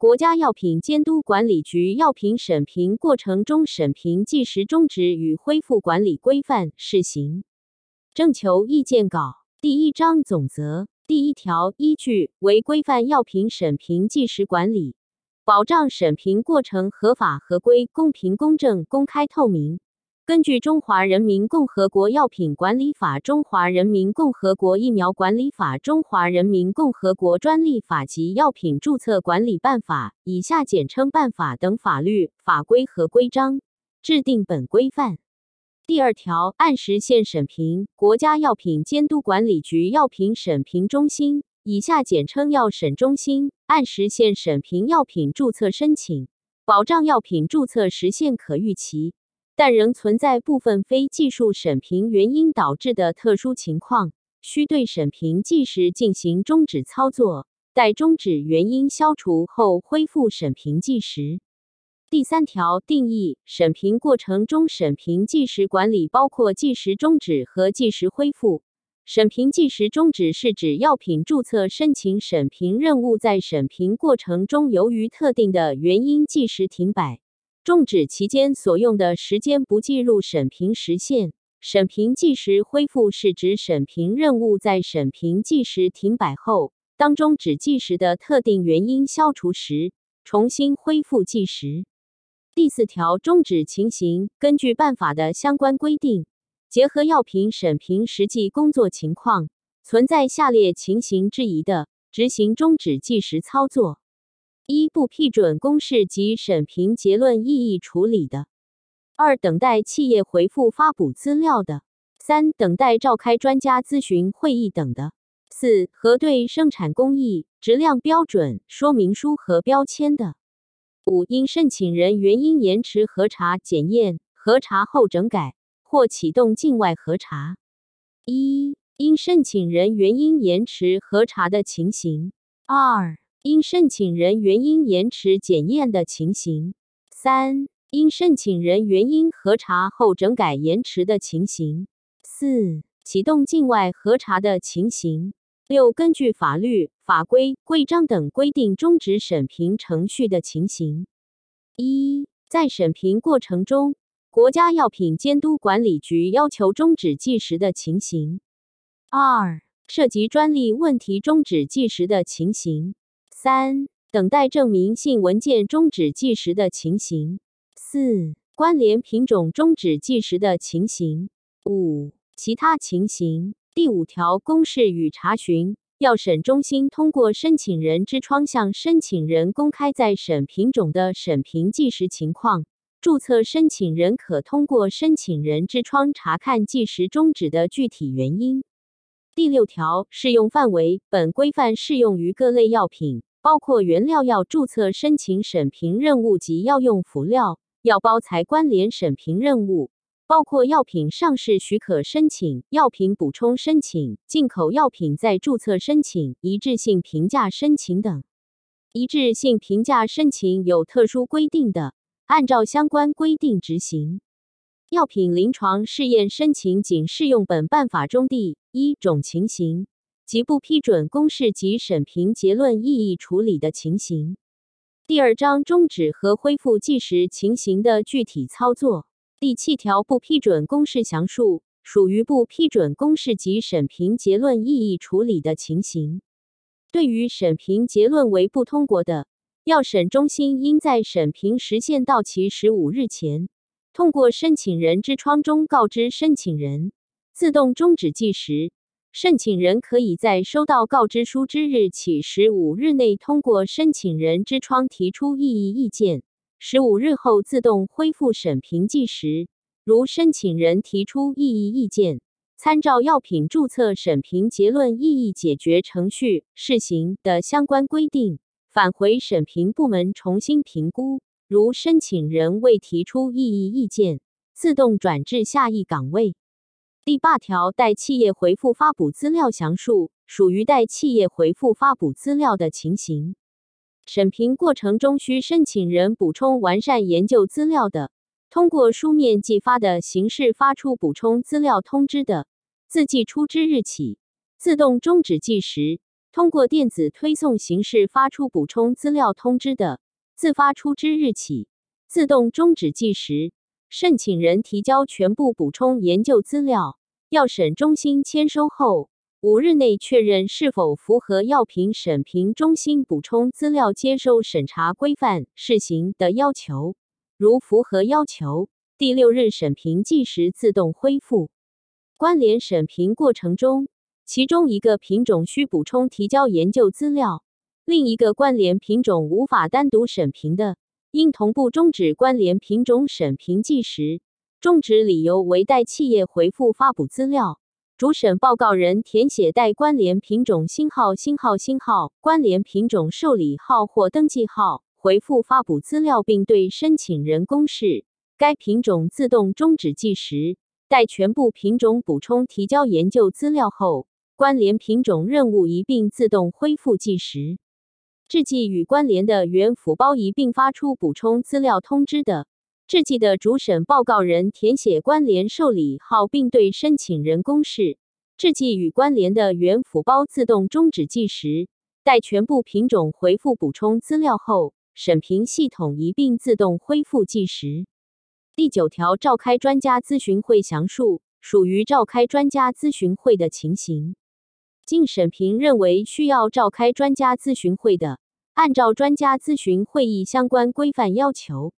国家药品监督管理局药品审评过程中审评计时终止与恢复管理规范（试行）征求意见稿。第一章总则。第一条依据为规范药品审评计时管理，保障审评过程合法合规、公平公正、公开透明。根据《中华人民共和国药品管理法》《中华人民共和国疫苗管理法》《中华人民共和国专利法》及《药品注册管理办法》（以下简称办法）等法律法规和规章，制定本规范。第二条，按时限审评，国家药品监督管理局药品审评中心（以下简称药审中心）按时限审评药品注册申请，保障药品注册时限可预期。但仍存在部分非技术审评原因导致的特殊情况，需对审评计时进行终止操作，待终止原因消除后恢复审评计时。第三条定义审评过程中审评计时管理包括计时终止和计时恢复。审评计时终止是指药品注册申请审评任务在审评过程中由于特定的原因计时停摆。终止期间所用的时间不计入审评时限。审评计时恢复是指审评任务在审评计时停摆后，当中止计时的特定原因消除时，重新恢复计时。第四条终止情形，根据办法的相关规定，结合药品审评实际工作情况，存在下列情形之一的，执行终止计时操作。一不批准公示及审评结论异议处理的；二等待企业回复发布资料的；三等待召开专家咨询会议等的；四核对生产工艺、质量标准说明书和标签的；五因申请人原因延迟核查检验、核查后整改或启动境外核查。一因申请人原因延迟核查的情形。二因申请人原因延迟检验的情形；三、因申请人原因核查后整改延迟的情形；四、启动境外核查的情形；六、根据法律法规规章等规定终止审评程序的情形。一、在审评过程中，国家药品监督管理局要求终止计时的情形；二、涉及专利问题终止计时的情形。三、等待证明性文件终止计时的情形；四、关联品种终止计时的情形；五、其他情形。第五条公示与查询，药审中心通过申请人之窗向申请人公开在审品种的审评计时情况。注册申请人可通过申请人之窗查看计时终止的具体原因。第六条适用范围，本规范适用于各类药品。包括原料药注册申请审评任务及药用辅料、药包材关联审评任务，包括药品上市许可申请、药品补充申请、进口药品再注册申请、一致性评价申请等。一致性评价申请有特殊规定的，按照相关规定执行。药品临床试验申请仅适用本办法中第一种情形。即不批准公示及审评结论异议处理的情形。第二章终止和恢复计时情形的具体操作。第七条不批准公示详述，属于不批准公示及审评结论异议处理的情形。对于审评结论为不通过的，药审中心应在审评时限到期十五日前，通过申请人之窗中告知申请人，自动终止计时。申请人可以在收到告知书之日起十五日内通过申请人之窗提出异议意见，十五日后自动恢复审评计时。如申请人提出异议意见，参照药品注册审评结论异议解决程序试行的相关规定，返回审评部门重新评估。如申请人未提出异议意见，自动转至下一岗位。第八条，待企业回复发布资料详述，属于待企业回复发布资料的情形。审评过程中需申请人补充完善研究资料的，通过书面寄发的形式发出补充资料通知的，自寄出之日起自动终止计时。通过电子推送形式发出补充资料通知的，自发出之日起自动终止计时。申请人提交全部补充研究资料，药审中心签收后五日内确认是否符合药品审评中心补充资料接收审查规范试行的要求。如符合要求，第六日审评计时自动恢复。关联审评过程中，其中一个品种需补充提交研究资料，另一个关联品种无法单独审评的。应同步终止关联品种审评计时，终止理由为待企业回复发布资料，主审报告人填写待关联品种星号、星号、星号、关联品种受理号或登记号，回复发布资料，并对申请人公示该品种自动终止计时。待全部品种补充提交研究资料后，关联品种任务一并自动恢复计时。制剂与关联的原辅包一并发出补充资料通知的，制剂的主审报告人填写关联受理号，并对申请人公示制剂与关联的原辅包自动终止计时。待全部品种回复补充资料后，审评系统一并自动恢复计时。第九条，召开专家咨询会详述属于召开专家咨询会的情形。经审评认为需要召开专家咨询会的，按照专家咨询会议相关规范要求，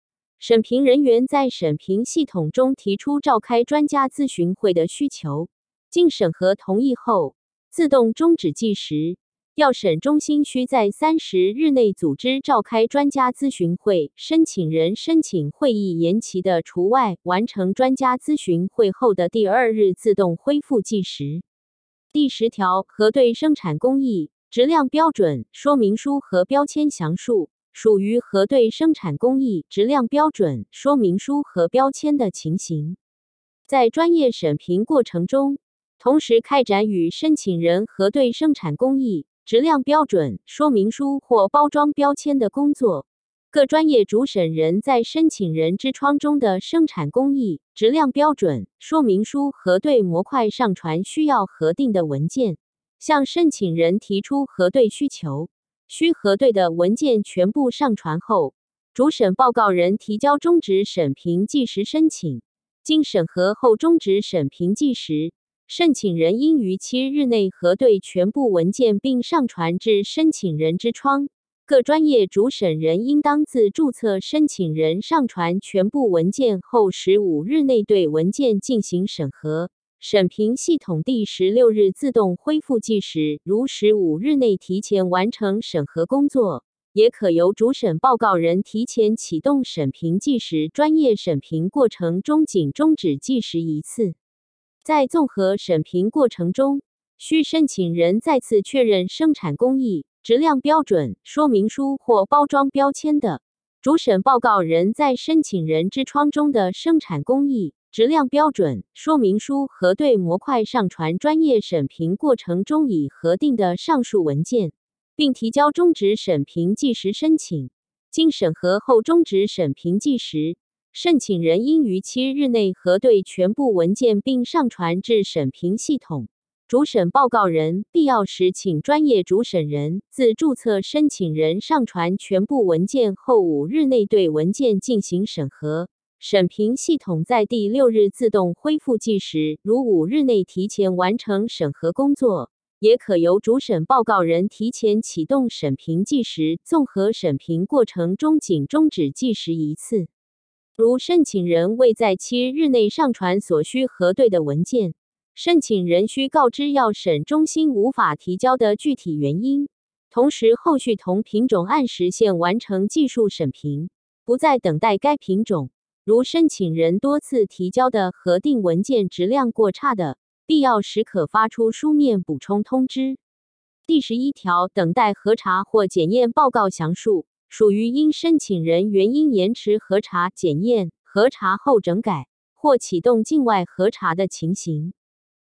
审评人员在审评系统中提出召开专家咨询会的需求，经审核同意后，自动终止计时。药审中心需在三十日内组织召开专家咨询会，申请人申请会议延期的除外。完成专家咨询会后的第二日自动恢复计时。第十条，核对生产工艺质量标准说明书和标签详述属于核对生产工艺质量标准说明书和标签的情形，在专业审评过程中，同时开展与申请人核对生产工艺质量标准说明书或包装标签的工作。各专业主审人在申请人之窗中的生产工艺质量标准说明书核对模块上传需要核定的文件，向申请人提出核对需求。需核对的文件全部上传后，主审报告人提交终止审评计时申请。经审核后终止审评计时，申请人应于七日内核对全部文件并上传至申请人之窗。各专业主审人应当自注册申请人上传全部文件后十五日内对文件进行审核，审评系统第十六日自动恢复计时。如十五日内提前完成审核工作，也可由主审报告人提前启动审评计时。专业审评过程中仅终止计时一次。在综合审评过程中，需申请人再次确认生产工艺。质量标准说明书或包装标签的主审报告人在申请人之窗中的生产工艺质量标准说明书核对模块上传专业审评过程中已核定的上述文件，并提交终止审评计时申请。经审核后终止审评计时，申请人应于七日内核对全部文件并上传至审评系统。主审报告人必要时，请专业主审人自注册申请人上传全部文件后五日内对文件进行审核。审评系统在第六日自动恢复计时。如五日内提前完成审核工作，也可由主审报告人提前启动审评计时。综合审评过程中仅终止计时一次。如申请人未在七日内上传所需核对的文件，申请人需告知药审中心无法提交的具体原因，同时后续同品种按时限完成技术审评，不再等待该品种。如申请人多次提交的核定文件质量过差的，必要时可发出书面补充通知。第十一条，等待核查或检验报告详述属于因申请人原因延迟核查检验、核查后整改或启动境外核查的情形。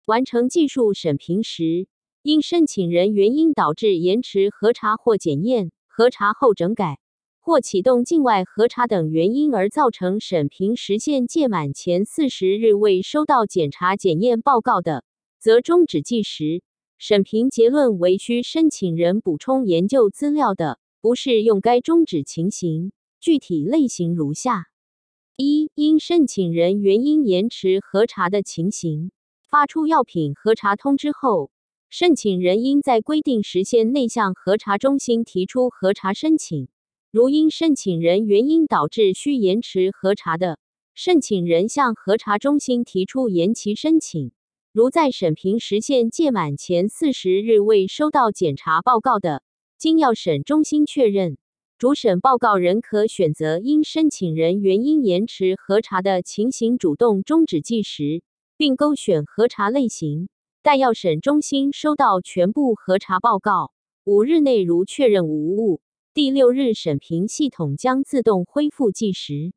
完成技术审评时，因申请人原因导致延迟核查或检验、核查后整改或启动境外核查等原因而造成审评时限届满前四十日未收到检查检验报告的，则终止计时。审评结论为需申请人补充研究资料的，不适用该终止情形。具体类型如下：一、因申请人原因延迟核查的情形，发出药品核查通知后，申请人应在规定时限内向核查中心提出核查申请。如因申请人原因导致需延迟核查的，申请人向核查中心提出延期申请。如在审评时限届满前四十日未收到检查报告的，经药审中心确认。主审报告人可选择因申请人原因延迟核查的情形主动终止计时，并勾选核查类型。待药审中心收到全部核查报告五日内如确认无误，第六日审评系统将自动恢复计时。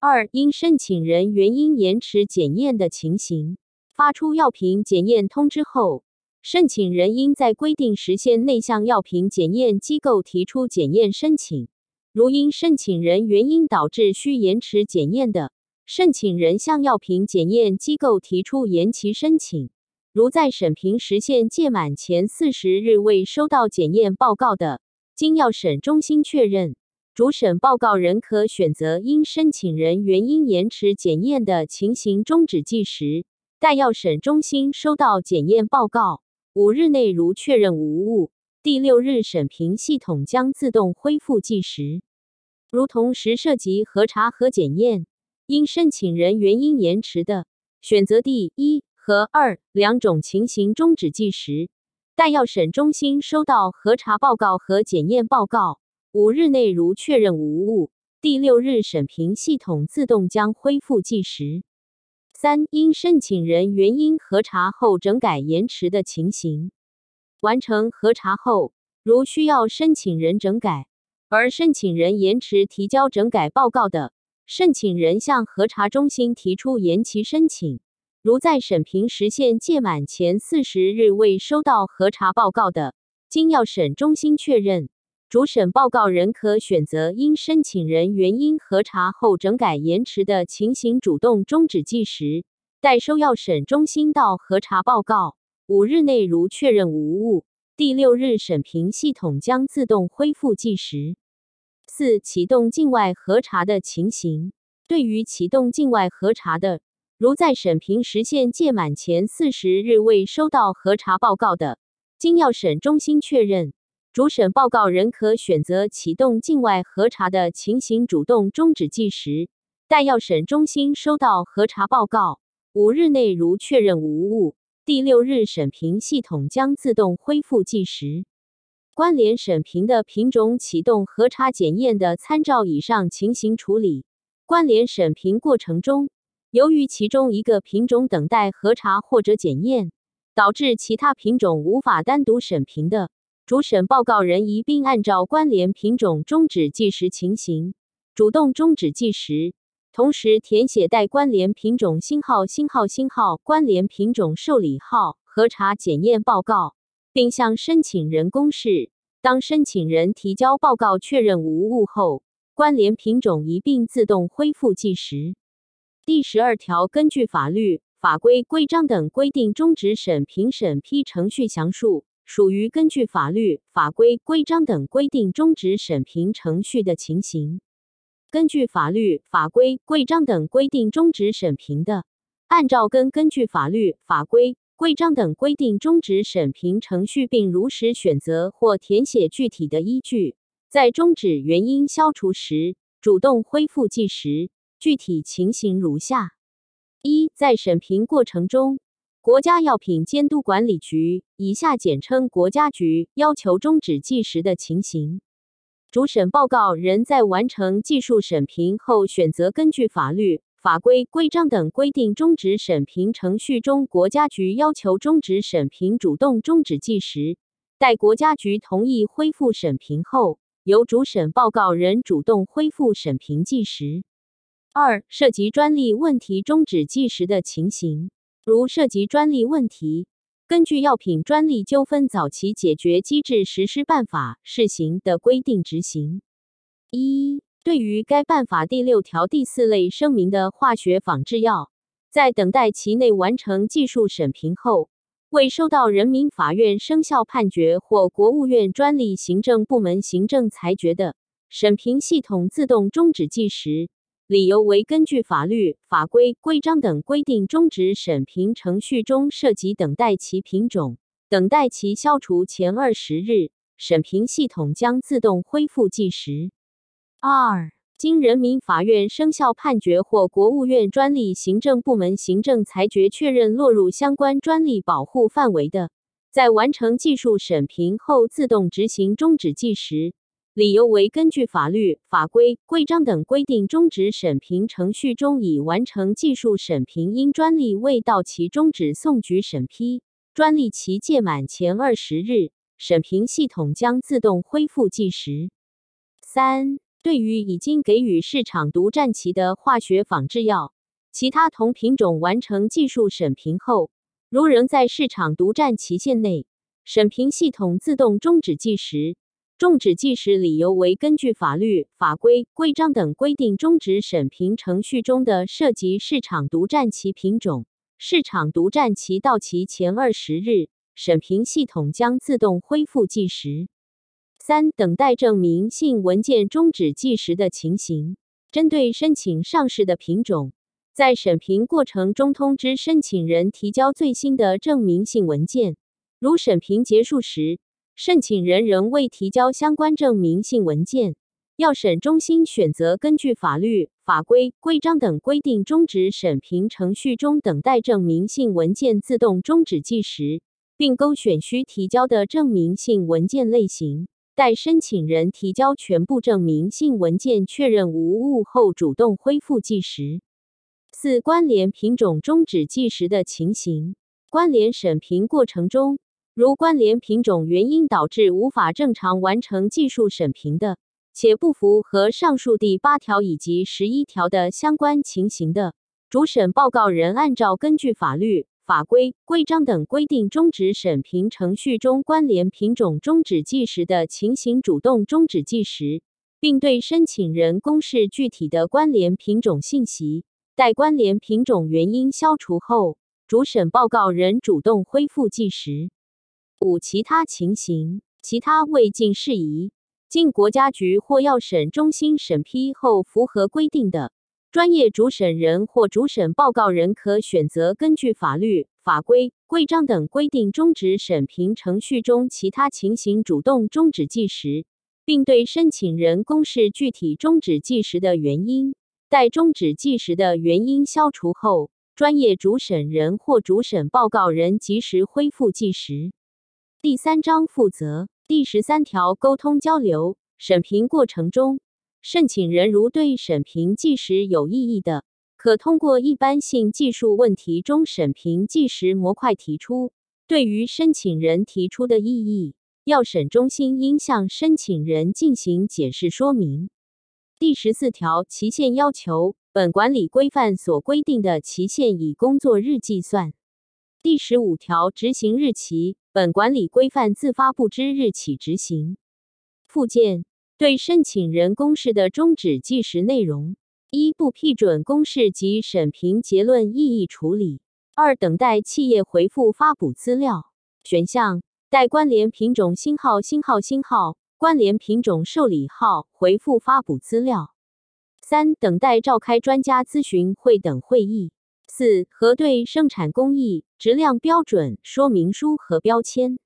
二、因申请人原因延迟检验的情形，发出药品检验通知后。申请人应在规定时限内向药品检验机构提出检验申请。如因申请人原因导致需延迟检验的，申请人向药品检验机构提出延期申请。如在审评时限届满前四十日未收到检验报告的，经药审中心确认，主审报告人可选择因申请人原因延迟检验的情形终止计时，待药审中心收到检验报告。五日内如确认无误，第六日审评系统将自动恢复计时。如同时涉及核查和检验，因申请人原因延迟的，选择第一和二两种情形终止计时。待药审中心收到核查报告和检验报告，五日内如确认无误，第六日审评系统自动将恢复计时。三、因申请人原因核查后整改延迟的情形，完成核查后，如需要申请人整改，而申请人延迟提交整改报告的，申请人向核查中心提出延期申请。如在审评时限届满前四十日未收到核查报告的，经药审中心确认，主审报告人可选择因申请人原因核查后整改延迟的情形主动终止计时，待收药审中心到核查报告五日内如确认无误，第六日审评系统将自动恢复计时。四、启动境外核查的情形，对于启动境外核查的，如在审评时限届满前四十日未收到核查报告的，经药审中心确认。主审报告人可选择启动境外核查的情形主动终止计时，待药审中心收到核查报告五日内如确认无误，第六日审评系统将自动恢复计时。关联审评的品种启动核查检验的参照以上情形处理。关联审评过程中，由于其中一个品种等待核查或者检验，导致其他品种无法单独审评的。主审报告人一并按照关联品种终止计时情形，主动终止计时，同时填写带关联品种星号、星号、星号、关联品种受理号、核查检验报告，并向申请人公示。当申请人提交报告确认无误后，关联品种一并自动恢复计时。第十二条，根据法律、法规、规章等规定终止审评审批程序详述。属于根据法律、法规、规章等规定终止审评程序的情形。根据法律、法规、规章等规定终止审评的，按照根根据法律、法规、规章等规定终止审评程序，并如实选择或填写具体的依据，在终止原因消除时，主动恢复计时。具体情形如下：一、在审评过程中。国家药品监督管理局（以下简称国家局）要求终止计时的情形，主审报告人在完成技术审评后，选择根据法律、法规、规章等规定终止审评程序中国家局要求终止审评主动终止计时，待国家局同意恢复审评后，由主审报告人主动恢复审评计时。二、涉及专利问题终止计时的情形。如涉及专利问题，根据《药品专利纠纷早期解决机制实施办法》试行的规定执行。一、对于该办法第六条第四类声明的化学仿制药，在等待期内完成技术审评后，未收到人民法院生效判决或国务院专利行政部门行政裁决的，审评系统自动终止计时，理由为根据法律法规规章等规定终止审评程序中涉及等待其品种、等待其消除前二十日，审评系统将自动恢复计时。二、经人民法院生效判决或国务院专利行政部门行政裁决确认落入相关专利保护范围的，在完成技术审评后自动执行终止计时，理由为根据法律法规规章等规定终止审评程序中已完成技术审评，因专利未到期终止送举审批，专利期届满前二十日，审评系统将自动恢复计时。三。对于已经给予市场独占期的化学仿制药，其他同品种完成技术审评后，如仍在市场独占期限内，审评系统自动终止计时。终止计时理由为根据法律法规规章等规定终止审评程序中的涉及市场独占期品种，市场独占期到期前二十日，审评系统将自动恢复计时。三、等待证明性文件终止计时的情形，针对申请上市的品种，在审评过程中通知申请人提交最新的证明性文件。如审评结束时，申请人仍未提交相关证明性文件，药审中心选择根据法律法规规章等规定终止审评程序中等待证明性文件自动终止计时，并勾选需提交的证明性文件类型。待申请人提交全部证明性文件确认无误后，主动恢复计时。四、关联品种终止计时的情形。关联审评过程中，如关联品种原因导致无法正常完成技术审评的，且不符合上述第八条以及十一条的相关情形的，主审报告人按照根据法律。法规、规章等规定终止审评程序中关联品种终止计时的情形，主动终止计时，并对申请人公示具体的关联品种信息。待关联品种原因消除后，主审报告人主动恢复计时。五、其他情形，其他未尽事宜，经国家局或药审中心审批后符合规定的。专业主审人或主审报告人可选择根据法律法规规章等规定终止审评程序中其他情形主动终止计时，并对申请人公示具体终止计时的原因。待终止计时的原因消除后，专业主审人或主审报告人及时恢复计时。第三章负责第十三条沟通交流审评过程中。申请人如对审评计时有异议的，可通过一般性技术问题中审评计时模块提出。对于申请人提出的异议，药审中心应向申请人进行解释说明。第十四条期限要求，本管理规范所规定的期限以工作日计算。第十五条执行日期，本管理规范自发布之日起执行。附件。对申请人公示的终止计时内容：一、不批准公示及审评结论异议处理；二、等待企业回复发补资料选项，待关联品种星号星号星号、关联品种受理号回复发补资料；三、等待召开专家咨询会等会议；四、核对生产工艺、质量标准说明书和标签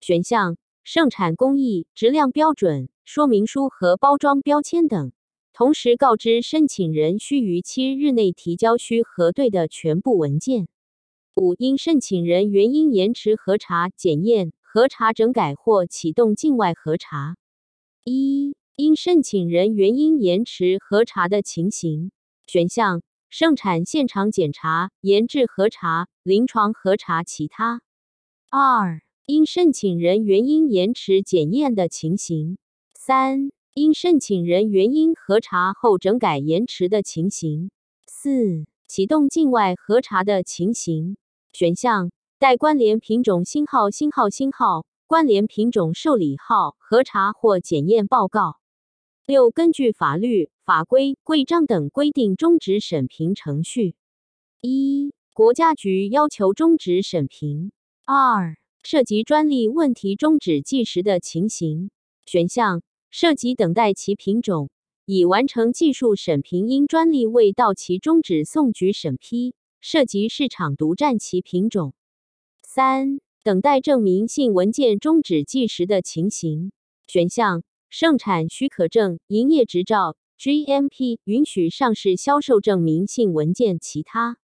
选项，生产工艺、质量标准。说明书和包装标签等，同时告知申请人需于七日内提交需核对的全部文件。五、因申请人原因延迟核查、检验、核查整改或启动境外核查。一、因申请人原因延迟核查的情形选项：生产现场检查、研制核查、临床核查其他。二、因申请人原因延迟检验的情形。三、因申请人原因核查后整改延迟的情形；四、启动境外核查的情形。选项：待关联品种星号星号星号、关联品种受理号核查或检验报告。六、根据法律法规规章等规定终止审评程序。一、国家局要求终止审评。二、涉及专利问题终止计时的情形。选项：涉及等待其品种已完成技术审评，因专利未到期终止送局审批；涉及市场独占其品种。三、等待证明性文件终止计时的情形。选项：生产许可证、营业执照、GMP 允许上市销售证明性文件。其他。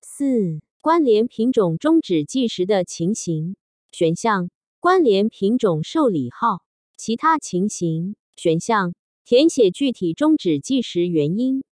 四、关联品种终止计时的情形。选项：关联品种受理号。其他情形。选项：填写具体终止计时原因。